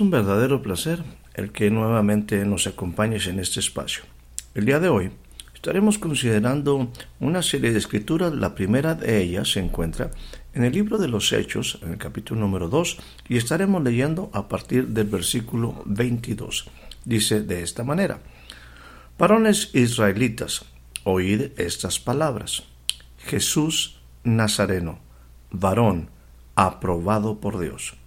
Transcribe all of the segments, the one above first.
Un verdadero placer el que nuevamente nos acompañes en este espacio. El día de hoy estaremos considerando una serie de escrituras. La primera de ellas se encuentra en el libro de los Hechos, en el capítulo número 2, y estaremos leyendo a partir del versículo 22. Dice de esta manera, Varones israelitas, oíd estas palabras. Jesús Nazareno, varón, aprobado por Dios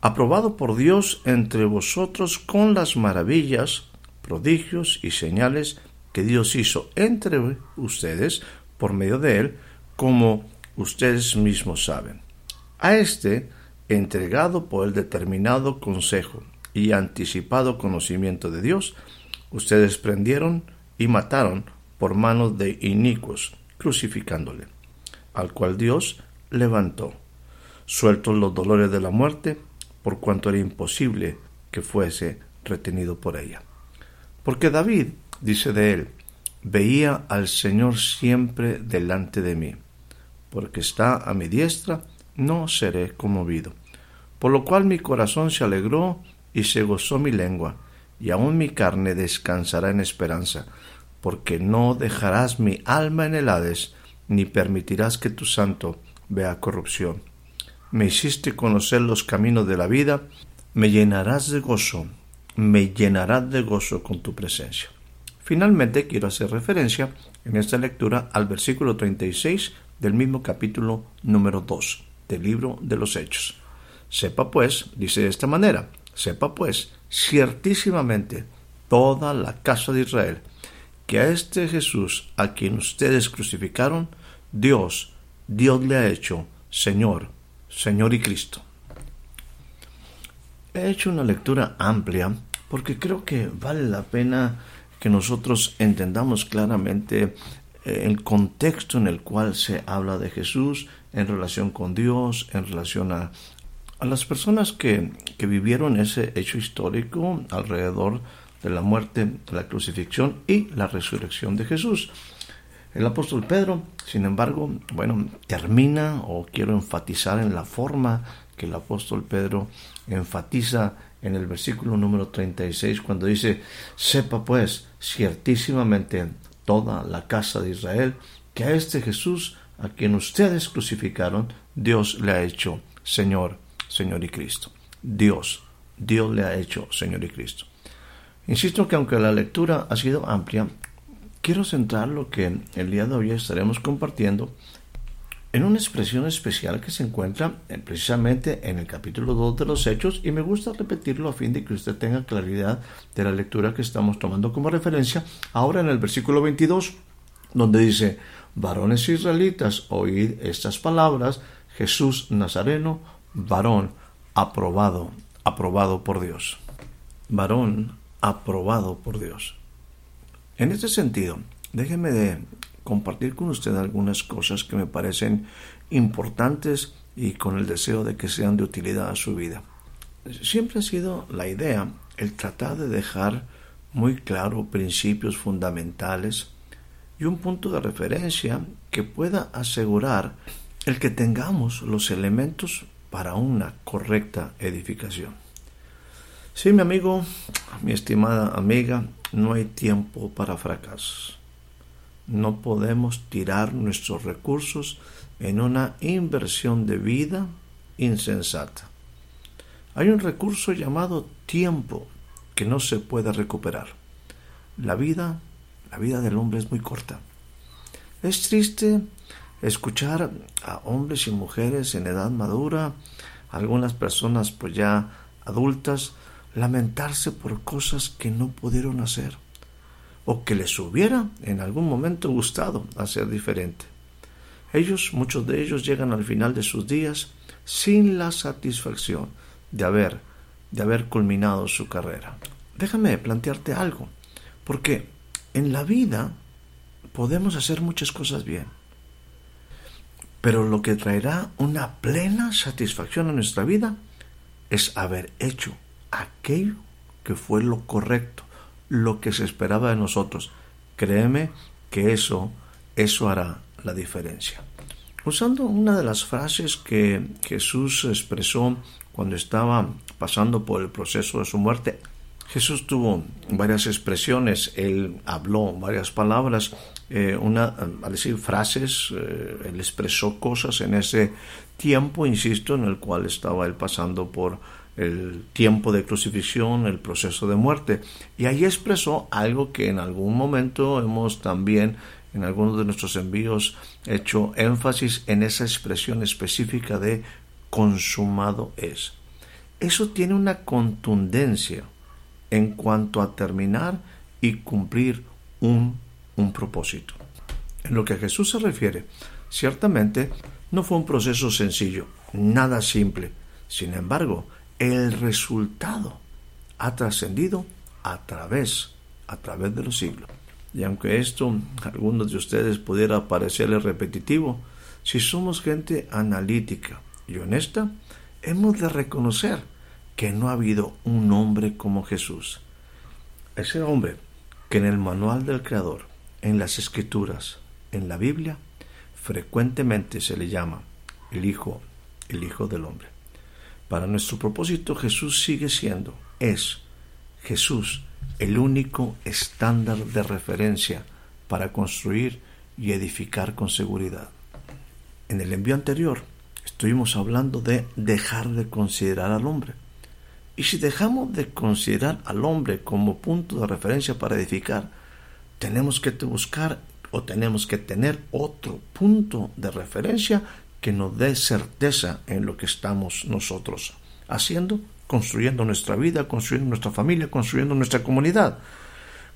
aprobado por Dios entre vosotros con las maravillas, prodigios y señales que Dios hizo entre ustedes por medio de él, como ustedes mismos saben. A este, entregado por el determinado consejo y anticipado conocimiento de Dios, ustedes prendieron y mataron por manos de inicuos, crucificándole, al cual Dios levantó, sueltos los dolores de la muerte, por cuanto era imposible que fuese retenido por ella. Porque David, dice de él, veía al Señor siempre delante de mí, porque está a mi diestra, no seré conmovido. Por lo cual mi corazón se alegró y se gozó mi lengua, y aun mi carne descansará en esperanza, porque no dejarás mi alma en el Hades, ni permitirás que tu santo vea corrupción me hiciste conocer los caminos de la vida, me llenarás de gozo, me llenarás de gozo con tu presencia. Finalmente quiero hacer referencia en esta lectura al versículo 36 del mismo capítulo número 2 del libro de los Hechos. Sepa pues, dice de esta manera, sepa pues ciertísimamente toda la casa de Israel, que a este Jesús a quien ustedes crucificaron, Dios, Dios le ha hecho Señor Señor y Cristo. He hecho una lectura amplia porque creo que vale la pena que nosotros entendamos claramente eh, el contexto en el cual se habla de Jesús en relación con Dios, en relación a, a las personas que, que vivieron ese hecho histórico alrededor de la muerte, la crucifixión y la resurrección de Jesús. El apóstol Pedro, sin embargo, bueno, termina o quiero enfatizar en la forma que el apóstol Pedro enfatiza en el versículo número 36 cuando dice, sepa pues ciertísimamente toda la casa de Israel que a este Jesús a quien ustedes crucificaron, Dios le ha hecho Señor, Señor y Cristo. Dios, Dios le ha hecho Señor y Cristo. Insisto que aunque la lectura ha sido amplia, quiero centrar lo que el día de hoy estaremos compartiendo en una expresión especial que se encuentra precisamente en el capítulo 2 de los Hechos y me gusta repetirlo a fin de que usted tenga claridad de la lectura que estamos tomando como referencia ahora en el versículo 22 donde dice varones israelitas oíd estas palabras Jesús Nazareno varón aprobado aprobado por Dios varón aprobado por Dios en este sentido, déjeme de compartir con usted algunas cosas que me parecen importantes y con el deseo de que sean de utilidad a su vida. Siempre ha sido la idea el tratar de dejar muy claro principios fundamentales y un punto de referencia que pueda asegurar el que tengamos los elementos para una correcta edificación. Sí, mi amigo, mi estimada amiga, no hay tiempo para fracasos. No podemos tirar nuestros recursos en una inversión de vida insensata. Hay un recurso llamado tiempo que no se puede recuperar. La vida, la vida del hombre es muy corta. Es triste escuchar a hombres y mujeres en edad madura, algunas personas pues ya adultas, lamentarse por cosas que no pudieron hacer, o que les hubiera en algún momento gustado hacer diferente. Ellos, muchos de ellos, llegan al final de sus días sin la satisfacción de haber, de haber culminado su carrera. Déjame plantearte algo, porque en la vida podemos hacer muchas cosas bien, pero lo que traerá una plena satisfacción a nuestra vida es haber hecho aquello que fue lo correcto, lo que se esperaba de nosotros. Créeme que eso, eso hará la diferencia. Usando una de las frases que Jesús expresó cuando estaba pasando por el proceso de su muerte, Jesús tuvo varias expresiones, él habló varias palabras, eh, una, al decir frases, eh, él expresó cosas en ese tiempo, insisto, en el cual estaba él pasando por el tiempo de crucifixión, el proceso de muerte. Y ahí expresó algo que en algún momento hemos también, en algunos de nuestros envíos, hecho énfasis en esa expresión específica de consumado es. Eso tiene una contundencia en cuanto a terminar y cumplir un, un propósito. En lo que a Jesús se refiere, ciertamente no fue un proceso sencillo, nada simple. Sin embargo, el resultado ha trascendido a través, a través de los siglos. Y aunque esto a algunos de ustedes pudiera parecerles repetitivo, si somos gente analítica y honesta, hemos de reconocer que no ha habido un hombre como Jesús. Ese hombre que en el manual del Creador, en las Escrituras, en la Biblia, frecuentemente se le llama el Hijo, el Hijo del Hombre. Para nuestro propósito Jesús sigue siendo, es Jesús el único estándar de referencia para construir y edificar con seguridad. En el envío anterior estuvimos hablando de dejar de considerar al hombre. Y si dejamos de considerar al hombre como punto de referencia para edificar, tenemos que buscar o tenemos que tener otro punto de referencia que nos dé certeza en lo que estamos nosotros haciendo, construyendo nuestra vida, construyendo nuestra familia, construyendo nuestra comunidad.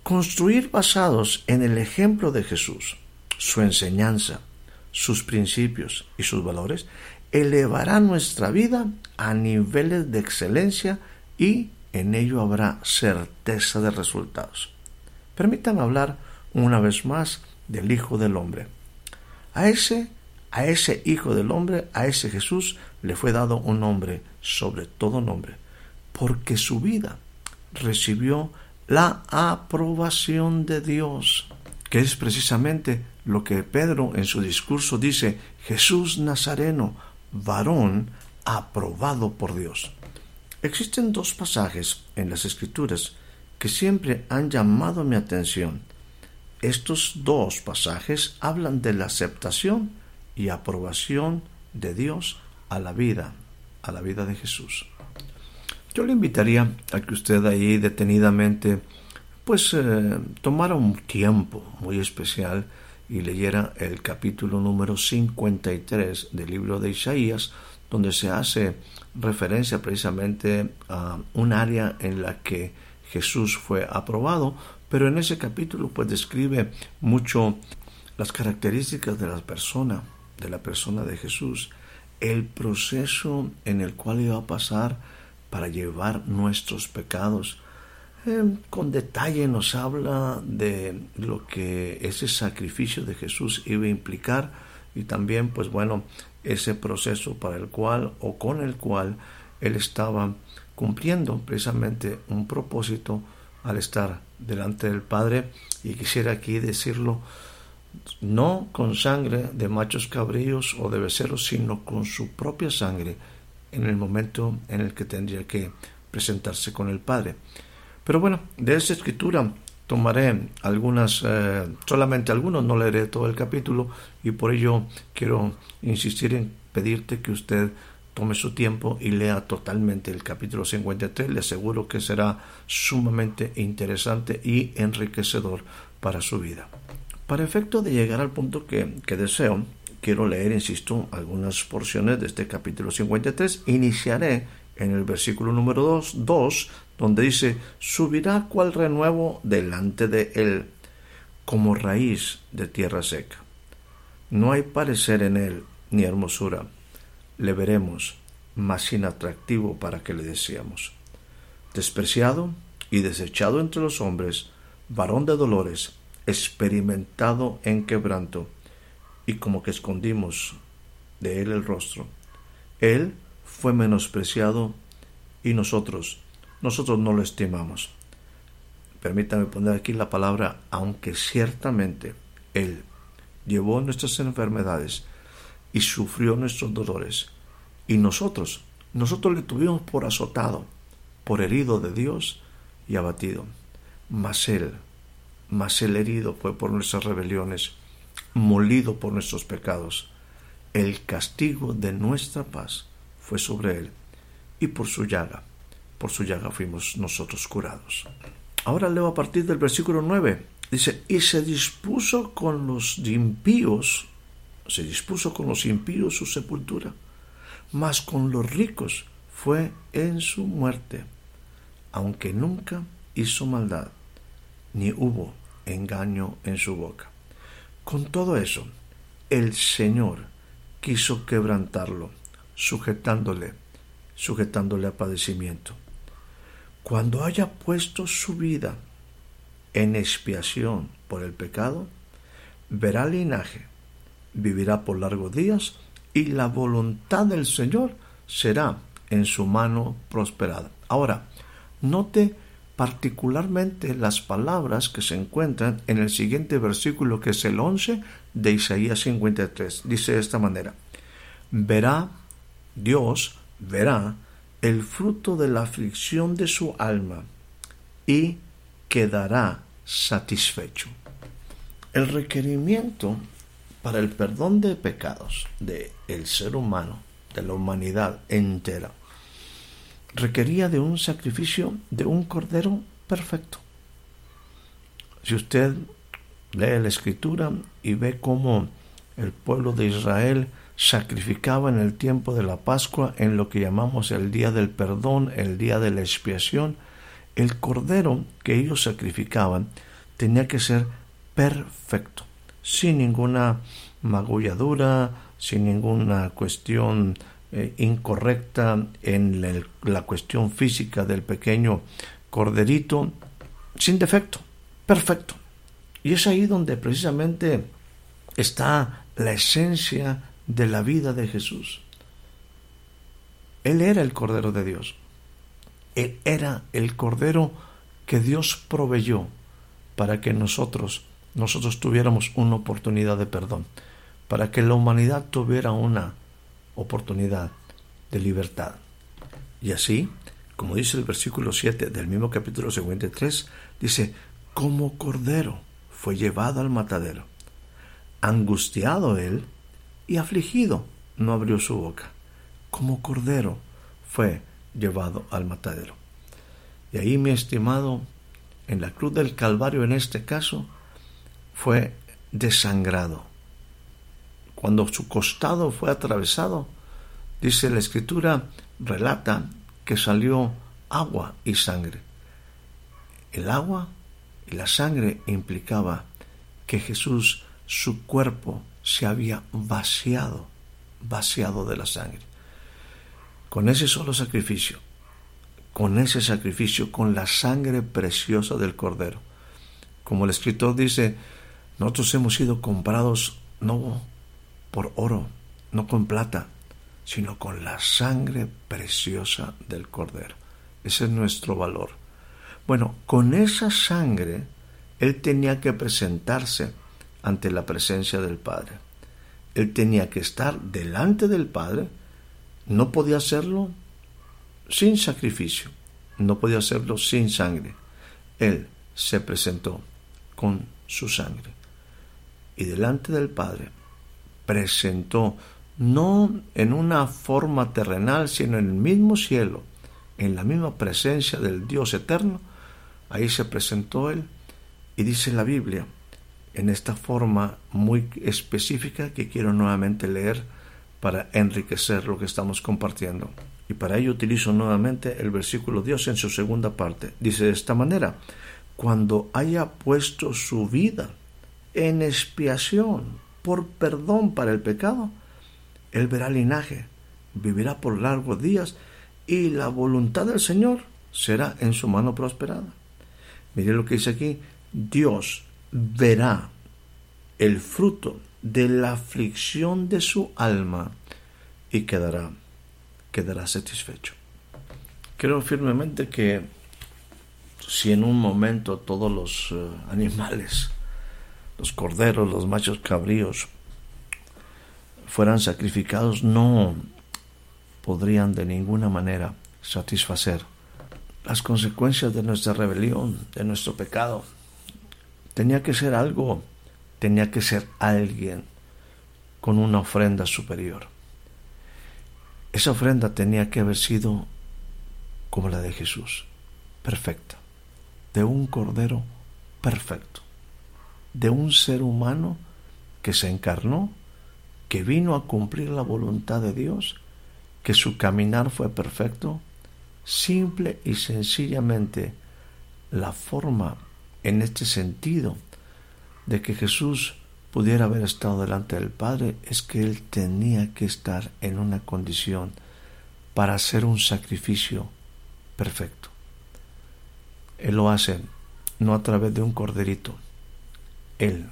Construir basados en el ejemplo de Jesús, su enseñanza, sus principios y sus valores, elevará nuestra vida a niveles de excelencia y en ello habrá certeza de resultados. Permítanme hablar una vez más del Hijo del Hombre. A ese a ese Hijo del Hombre, a ese Jesús, le fue dado un nombre sobre todo nombre, porque su vida recibió la aprobación de Dios, que es precisamente lo que Pedro en su discurso dice, Jesús Nazareno, varón aprobado por Dios. Existen dos pasajes en las Escrituras que siempre han llamado mi atención. Estos dos pasajes hablan de la aceptación y aprobación de Dios a la vida, a la vida de Jesús. Yo le invitaría a que usted ahí detenidamente pues eh, tomara un tiempo muy especial y leyera el capítulo número 53 del libro de Isaías, donde se hace referencia precisamente a un área en la que Jesús fue aprobado, pero en ese capítulo pues describe mucho las características de la persona, de la persona de Jesús, el proceso en el cual iba a pasar para llevar nuestros pecados. Eh, con detalle nos habla de lo que ese sacrificio de Jesús iba a implicar y también pues bueno ese proceso para el cual o con el cual él estaba cumpliendo precisamente un propósito al estar delante del Padre y quisiera aquí decirlo no con sangre de machos cabríos o de becerros, sino con su propia sangre en el momento en el que tendría que presentarse con el Padre. Pero bueno, de esa escritura tomaré algunas, eh, solamente algunos, no leeré todo el capítulo y por ello quiero insistir en pedirte que usted tome su tiempo y lea totalmente el capítulo 53. Le aseguro que será sumamente interesante y enriquecedor para su vida. Para efecto de llegar al punto que, deseo, quiero leer, insisto, algunas porciones de este capítulo 53. Iniciaré en el versículo número 2, 2 donde dice, subirá cual renuevo delante de él, como raíz de tierra seca. No hay parecer en él ni hermosura. Le veremos, más inatractivo para que le deseamos. Despreciado y desechado entre los hombres, varón de dolores, experimentado en quebranto, y como que escondimos de él el rostro. Él fue menospreciado y nosotros, nosotros no lo estimamos. Permítame poner aquí la palabra, aunque ciertamente Él llevó nuestras enfermedades y sufrió nuestros dolores, y nosotros, nosotros le tuvimos por azotado, por herido de Dios y abatido. Mas Él, mas Él herido fue por nuestras rebeliones, molido por nuestros pecados. El castigo de nuestra paz fue sobre Él, y por su llaga, por su llaga fuimos nosotros curados. Ahora leo a partir del versículo 9. Dice, y se dispuso con los impíos, se dispuso con los impíos su sepultura, mas con los ricos fue en su muerte, aunque nunca hizo maldad, ni hubo engaño en su boca. Con todo eso, el Señor quiso quebrantarlo, sujetándole, sujetándole a padecimiento cuando haya puesto su vida en expiación por el pecado, verá linaje, vivirá por largos días y la voluntad del Señor será en su mano prosperada. Ahora, note particularmente las palabras que se encuentran en el siguiente versículo que es el 11 de Isaías 53. Dice de esta manera, verá, Dios verá el fruto de la aflicción de su alma y quedará satisfecho. El requerimiento para el perdón de pecados del el ser humano, de la humanidad entera, requería de un sacrificio de un cordero perfecto. Si usted lee la escritura y ve cómo el pueblo de Israel sacrificaba en el tiempo de la Pascua, en lo que llamamos el día del perdón, el día de la expiación, el cordero que ellos sacrificaban tenía que ser perfecto, sin ninguna magulladura, sin ninguna cuestión eh, incorrecta en la cuestión física del pequeño corderito, sin defecto, perfecto. Y es ahí donde precisamente está la esencia de la vida de Jesús. Él era el Cordero de Dios. Él era el Cordero que Dios proveyó para que nosotros, nosotros tuviéramos una oportunidad de perdón, para que la humanidad tuviera una oportunidad de libertad. Y así, como dice el versículo 7 del mismo capítulo 53, dice, como cordero fue llevado al matadero. Angustiado él, y afligido no abrió su boca. Como cordero fue llevado al matadero. Y ahí, mi estimado, en la cruz del Calvario en este caso, fue desangrado. Cuando su costado fue atravesado, dice la escritura, relata que salió agua y sangre. El agua y la sangre implicaba que Jesús, su cuerpo, se había vaciado, vaciado de la sangre. Con ese solo sacrificio, con ese sacrificio, con la sangre preciosa del Cordero. Como el escritor dice, nosotros hemos sido comprados no por oro, no con plata, sino con la sangre preciosa del Cordero. Ese es nuestro valor. Bueno, con esa sangre Él tenía que presentarse ante la presencia del Padre. Él tenía que estar delante del Padre, no podía hacerlo sin sacrificio, no podía hacerlo sin sangre. Él se presentó con su sangre y delante del Padre presentó no en una forma terrenal, sino en el mismo cielo, en la misma presencia del Dios eterno, ahí se presentó Él y dice la Biblia en esta forma muy específica que quiero nuevamente leer para enriquecer lo que estamos compartiendo. Y para ello utilizo nuevamente el versículo Dios en su segunda parte. Dice de esta manera, cuando haya puesto su vida en expiación, por perdón para el pecado, él verá linaje, vivirá por largos días y la voluntad del Señor será en su mano prosperada. Mire lo que dice aquí, Dios verá el fruto de la aflicción de su alma y quedará, quedará satisfecho. Creo firmemente que si en un momento todos los eh, animales, los corderos, los machos cabríos, fueran sacrificados, no podrían de ninguna manera satisfacer las consecuencias de nuestra rebelión, de nuestro pecado. Tenía que ser algo, tenía que ser alguien con una ofrenda superior. Esa ofrenda tenía que haber sido como la de Jesús, perfecta, de un cordero perfecto, de un ser humano que se encarnó, que vino a cumplir la voluntad de Dios, que su caminar fue perfecto, simple y sencillamente la forma en este sentido de que Jesús pudiera haber estado delante del Padre es que Él tenía que estar en una condición para hacer un sacrificio perfecto. Él lo hace no a través de un corderito. Él,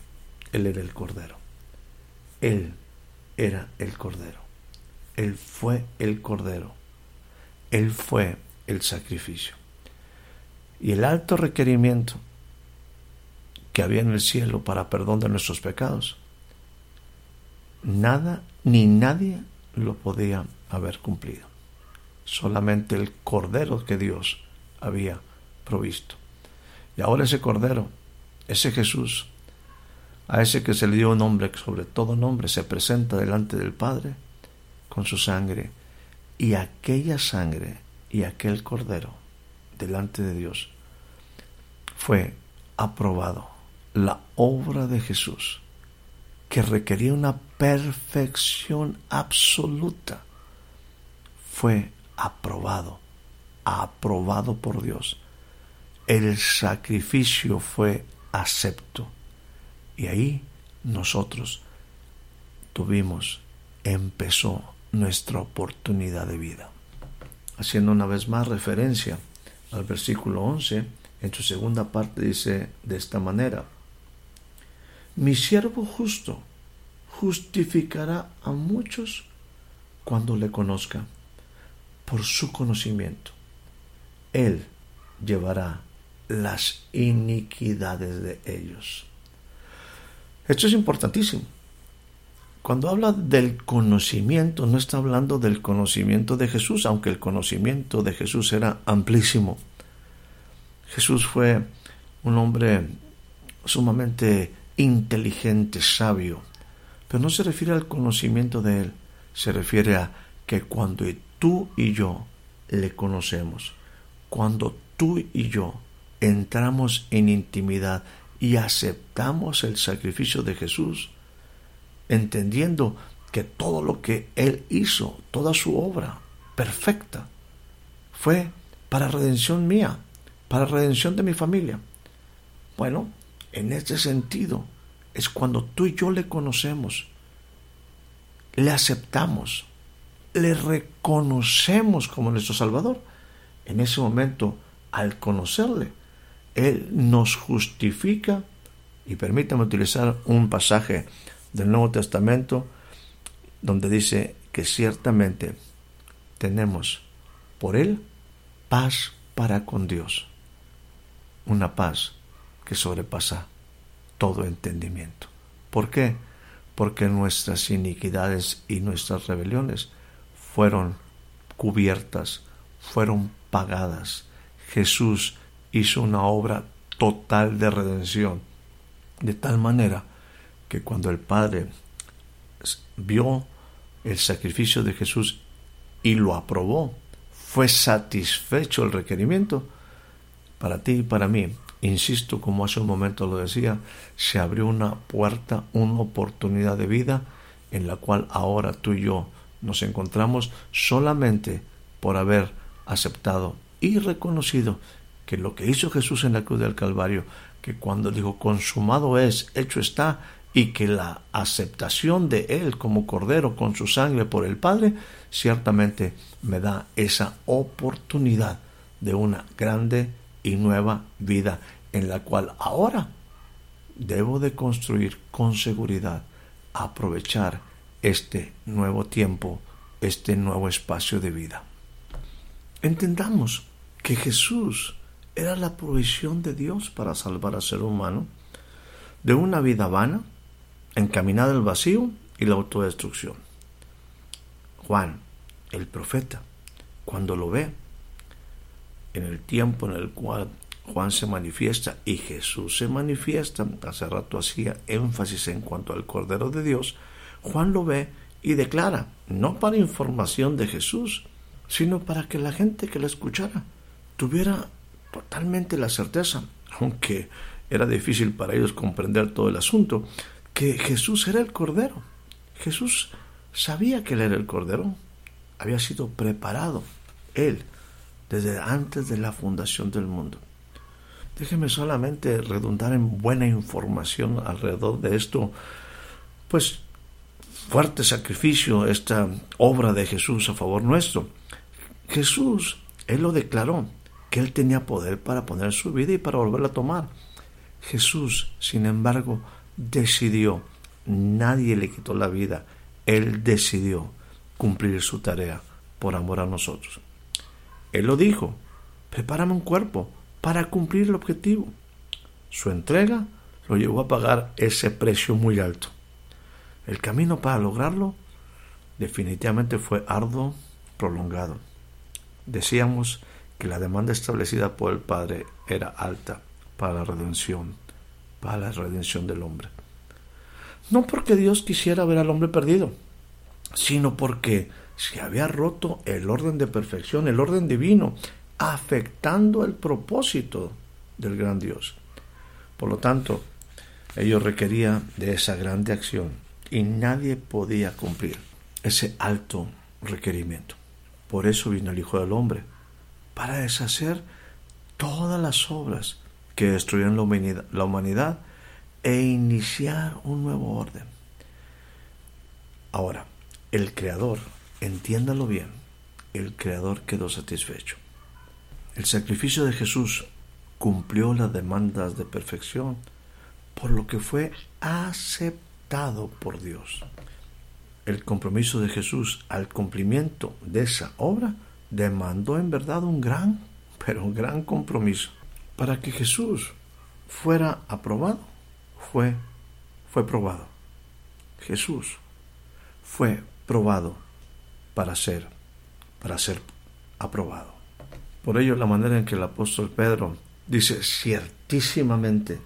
Él era el cordero. Él era el cordero. Él fue el cordero. Él fue el sacrificio. Y el alto requerimiento que había en el cielo para perdón de nuestros pecados, nada ni nadie lo podía haber cumplido solamente el cordero que Dios había provisto. Y ahora ese cordero, ese Jesús, a ese que se le dio nombre sobre todo nombre, se presenta delante del Padre con su sangre. Y aquella sangre y aquel cordero delante de Dios fue aprobado. La obra de Jesús, que requería una perfección absoluta, fue aprobado, aprobado por Dios. El sacrificio fue acepto. Y ahí nosotros tuvimos, empezó nuestra oportunidad de vida. Haciendo una vez más referencia al versículo 11, en su segunda parte dice de esta manera, mi siervo justo justificará a muchos cuando le conozca por su conocimiento. Él llevará las iniquidades de ellos. Esto es importantísimo. Cuando habla del conocimiento, no está hablando del conocimiento de Jesús, aunque el conocimiento de Jesús era amplísimo. Jesús fue un hombre sumamente inteligente, sabio, pero no se refiere al conocimiento de él, se refiere a que cuando tú y yo le conocemos, cuando tú y yo entramos en intimidad y aceptamos el sacrificio de Jesús, entendiendo que todo lo que Él hizo, toda su obra perfecta, fue para redención mía, para redención de mi familia. Bueno, en este sentido es cuando tú y yo le conocemos, le aceptamos, le reconocemos como nuestro Salvador. En ese momento, al conocerle, Él nos justifica, y permítame utilizar un pasaje del Nuevo Testamento donde dice que ciertamente tenemos por Él paz para con Dios, una paz que sobrepasa todo entendimiento. ¿Por qué? Porque nuestras iniquidades y nuestras rebeliones fueron cubiertas, fueron pagadas. Jesús hizo una obra total de redención, de tal manera que cuando el Padre vio el sacrificio de Jesús y lo aprobó, fue satisfecho el requerimiento, para ti y para mí, insisto, como hace un momento lo decía, se abrió una puerta, una oportunidad de vida en la cual ahora tú y yo nos encontramos solamente por haber aceptado y reconocido que lo que hizo Jesús en la cruz del Calvario que cuando dijo consumado es, hecho está, y que la aceptación de Él como Cordero con su sangre por el Padre, ciertamente me da esa oportunidad de una grande y nueva vida en la cual ahora debo de construir con seguridad, aprovechar este nuevo tiempo, este nuevo espacio de vida. Entendamos que Jesús era la provisión de Dios para salvar al ser humano de una vida vana, encaminada al vacío y la autodestrucción. Juan, el profeta, cuando lo ve, en el tiempo en el cual Juan se manifiesta y Jesús se manifiesta, hace rato hacía énfasis en cuanto al Cordero de Dios, Juan lo ve y declara, no para información de Jesús, sino para que la gente que la escuchara tuviera totalmente la certeza, aunque era difícil para ellos comprender todo el asunto, que Jesús era el Cordero. Jesús sabía que él era el Cordero, había sido preparado, él, desde antes de la fundación del mundo. Déjeme solamente redundar en buena información alrededor de esto, pues fuerte sacrificio, esta obra de Jesús a favor nuestro. Jesús, Él lo declaró, que Él tenía poder para poner su vida y para volverla a tomar. Jesús, sin embargo, decidió, nadie le quitó la vida, Él decidió cumplir su tarea por amor a nosotros. Él lo dijo, prepárame un cuerpo para cumplir el objetivo. Su entrega lo llevó a pagar ese precio muy alto. El camino para lograrlo definitivamente fue arduo, prolongado. Decíamos que la demanda establecida por el Padre era alta para la redención, para la redención del hombre. No porque Dios quisiera ver al hombre perdido, sino porque se había roto el orden de perfección, el orden divino, afectando el propósito del gran Dios. Por lo tanto, ello requería de esa grande acción y nadie podía cumplir ese alto requerimiento. Por eso vino el Hijo del Hombre, para deshacer todas las obras que destruyeron la humanidad, e iniciar un nuevo orden. Ahora, el Creador, entiéndalo bien, el Creador quedó satisfecho. El sacrificio de Jesús cumplió las demandas de perfección, por lo que fue aceptado por Dios. El compromiso de Jesús al cumplimiento de esa obra demandó en verdad un gran, pero un gran compromiso. Para que Jesús fuera aprobado, fue, fue probado. Jesús fue probado para ser, para ser aprobado. Por ello, la manera en que el apóstol Pedro dice ciertísimamente,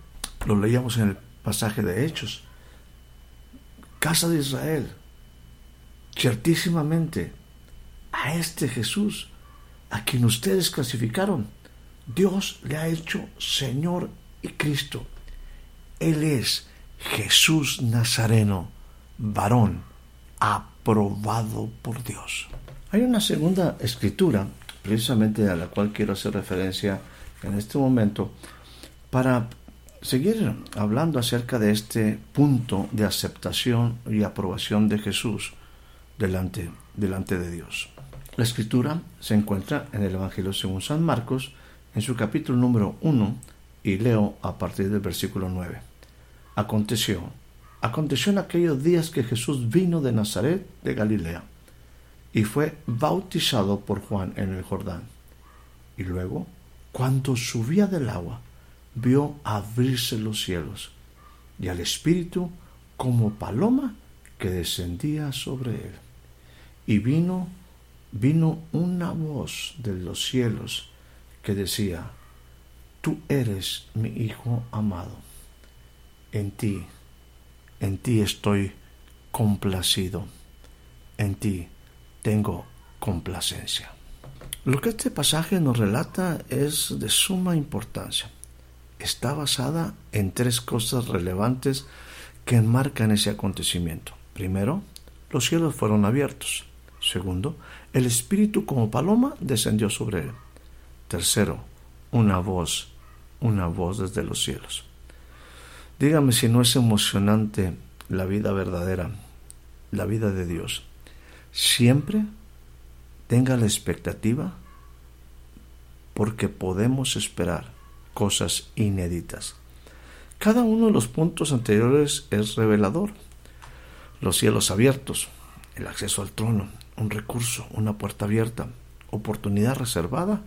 lo leíamos en el pasaje de Hechos, casa de Israel, ciertísimamente, a este Jesús, a quien ustedes clasificaron, Dios le ha hecho Señor y Cristo. Él es Jesús Nazareno, varón, aprobado por Dios. Hay una segunda escritura precisamente a la cual quiero hacer referencia en este momento, para seguir hablando acerca de este punto de aceptación y aprobación de Jesús delante, delante de Dios. La escritura se encuentra en el Evangelio según San Marcos, en su capítulo número 1, y leo a partir del versículo 9. Aconteció, aconteció en aquellos días que Jesús vino de Nazaret de Galilea y fue bautizado por Juan en el Jordán. Y luego, cuando subía del agua, vio abrirse los cielos y al Espíritu como paloma que descendía sobre él. Y vino, vino una voz de los cielos que decía, Tú eres mi Hijo amado, en ti, en ti estoy complacido, en ti tengo complacencia. Lo que este pasaje nos relata es de suma importancia. Está basada en tres cosas relevantes que enmarcan ese acontecimiento. Primero, los cielos fueron abiertos. Segundo, el Espíritu como paloma descendió sobre él. Tercero, una voz, una voz desde los cielos. Dígame si no es emocionante la vida verdadera, la vida de Dios. Siempre tenga la expectativa porque podemos esperar cosas inéditas. Cada uno de los puntos anteriores es revelador. Los cielos abiertos, el acceso al trono, un recurso, una puerta abierta, oportunidad reservada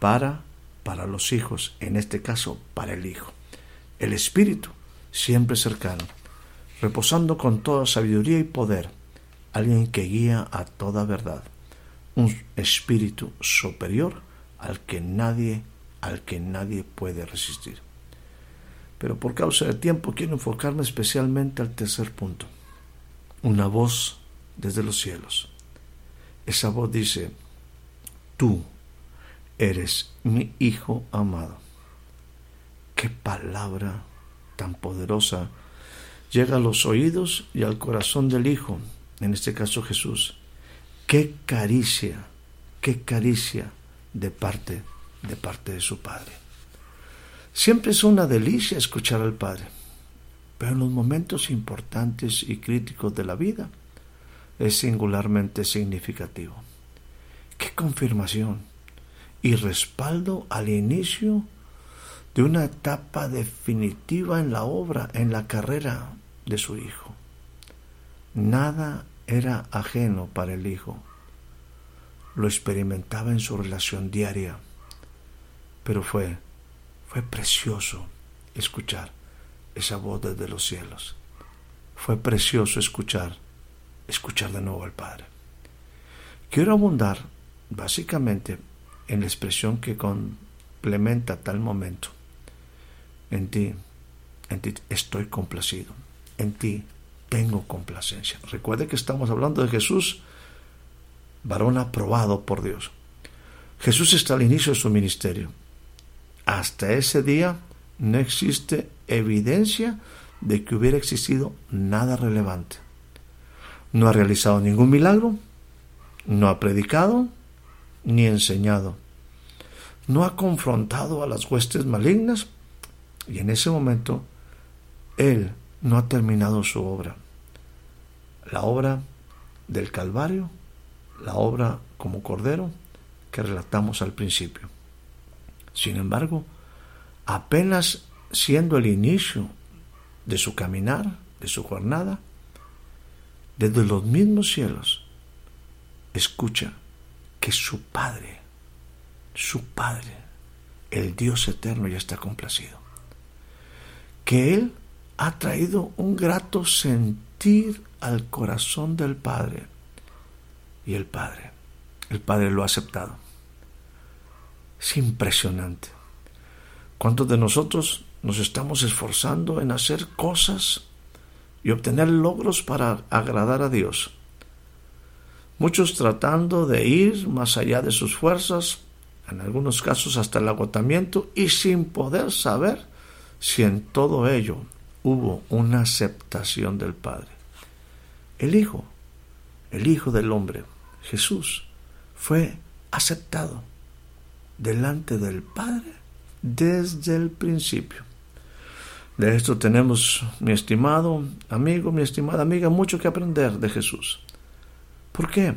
para para los hijos, en este caso para el Hijo. El Espíritu, siempre cercano, reposando con toda sabiduría y poder, alguien que guía a toda verdad, un espíritu superior al que nadie, al que nadie puede resistir. Pero por causa del tiempo quiero enfocarme especialmente al tercer punto. Una voz desde los cielos. Esa voz dice, tú eres mi Hijo amado. Qué palabra tan poderosa llega a los oídos y al corazón del Hijo, en este caso Jesús. Qué caricia, qué caricia de parte de parte de su Padre. Siempre es una delicia escuchar al Padre, pero en los momentos importantes y críticos de la vida es singularmente significativo. Qué confirmación y respaldo al inicio de una etapa definitiva en la obra, en la carrera de su hijo. Nada era ajeno para el hijo. Lo experimentaba en su relación diaria, pero fue, fue precioso escuchar esa voz desde los cielos. Fue precioso escuchar, escuchar de nuevo al Padre. Quiero abundar básicamente en la expresión que complementa tal momento. En ti, en ti estoy complacido. En ti tengo complacencia. Recuerde que estamos hablando de Jesús, varón aprobado por Dios. Jesús está al inicio de su ministerio. Hasta ese día no existe evidencia de que hubiera existido nada relevante. No ha realizado ningún milagro, no ha predicado, ni enseñado. No ha confrontado a las huestes malignas y en ese momento Él no ha terminado su obra. La obra del Calvario, la obra como Cordero que relatamos al principio. Sin embargo, apenas siendo el inicio de su caminar, de su jornada, desde los mismos cielos, escucha que su Padre, su Padre, el Dios eterno ya está complacido. Que Él ha traído un grato sentir al corazón del Padre. Y el Padre, el Padre lo ha aceptado. Es impresionante. ¿Cuántos de nosotros nos estamos esforzando en hacer cosas y obtener logros para agradar a Dios? muchos tratando de ir más allá de sus fuerzas, en algunos casos hasta el agotamiento, y sin poder saber si en todo ello hubo una aceptación del Padre. El Hijo, el Hijo del hombre, Jesús, fue aceptado delante del Padre desde el principio. De esto tenemos, mi estimado amigo, mi estimada amiga, mucho que aprender de Jesús. ¿Por qué?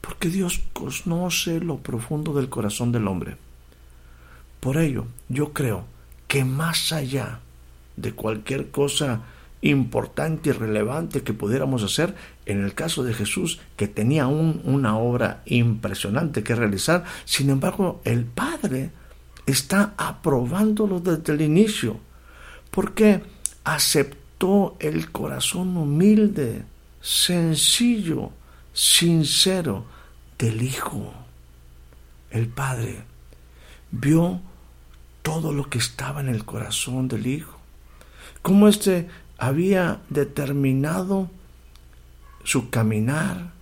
Porque Dios conoce lo profundo del corazón del hombre. Por ello, yo creo que más allá de cualquier cosa importante y relevante que pudiéramos hacer, en el caso de Jesús, que tenía una obra impresionante que realizar, sin embargo, el Padre está aprobándolo desde el inicio, porque aceptó el corazón humilde, sencillo, sincero del Hijo. El Padre vio todo lo que estaba en el corazón del Hijo. Cómo éste había determinado su caminar,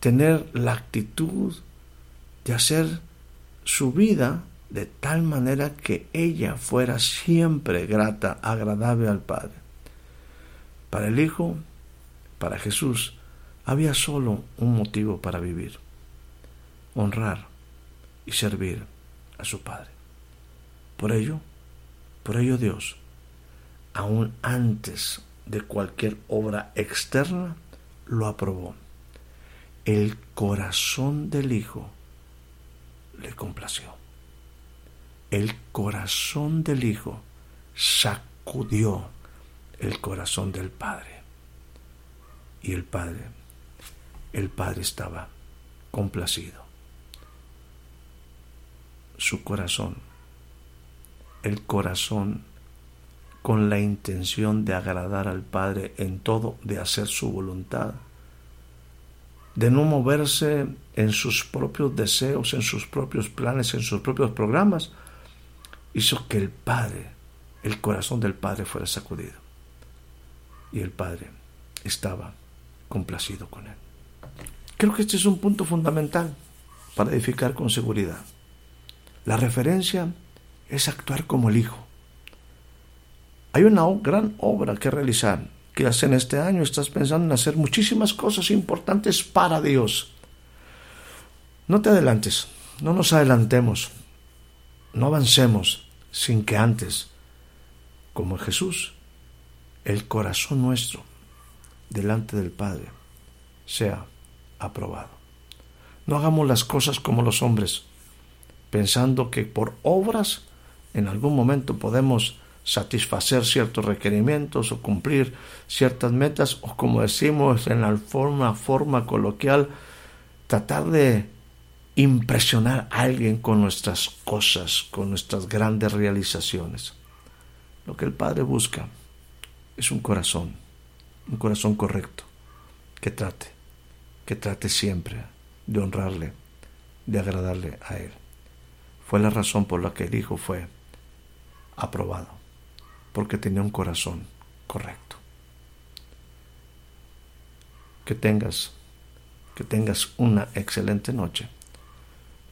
tener la actitud de hacer su vida de tal manera que ella fuera siempre grata, agradable al Padre. Para el Hijo, para Jesús, había solo un motivo para vivir, honrar y servir a su Padre. Por ello, por ello Dios aún antes de cualquier obra externa, lo aprobó. El corazón del Hijo le complació. El corazón del Hijo sacudió el corazón del Padre. Y el Padre, el Padre estaba complacido. Su corazón, el corazón con la intención de agradar al Padre en todo, de hacer su voluntad, de no moverse en sus propios deseos, en sus propios planes, en sus propios programas, hizo que el Padre, el corazón del Padre fuera sacudido. Y el Padre estaba complacido con él. Creo que este es un punto fundamental para edificar con seguridad. La referencia es actuar como el Hijo. Hay una gran obra que realizar, hace en este año estás pensando en hacer muchísimas cosas importantes para Dios. No te adelantes, no nos adelantemos, no avancemos sin que antes, como Jesús, el corazón nuestro delante del Padre sea aprobado. No hagamos las cosas como los hombres, pensando que por obras en algún momento podemos satisfacer ciertos requerimientos o cumplir ciertas metas o como decimos en la forma, forma coloquial, tratar de impresionar a alguien con nuestras cosas, con nuestras grandes realizaciones. Lo que el Padre busca es un corazón, un corazón correcto, que trate, que trate siempre de honrarle, de agradarle a Él. Fue la razón por la que el Hijo fue aprobado porque tenía un corazón correcto. Que tengas, que tengas una excelente noche,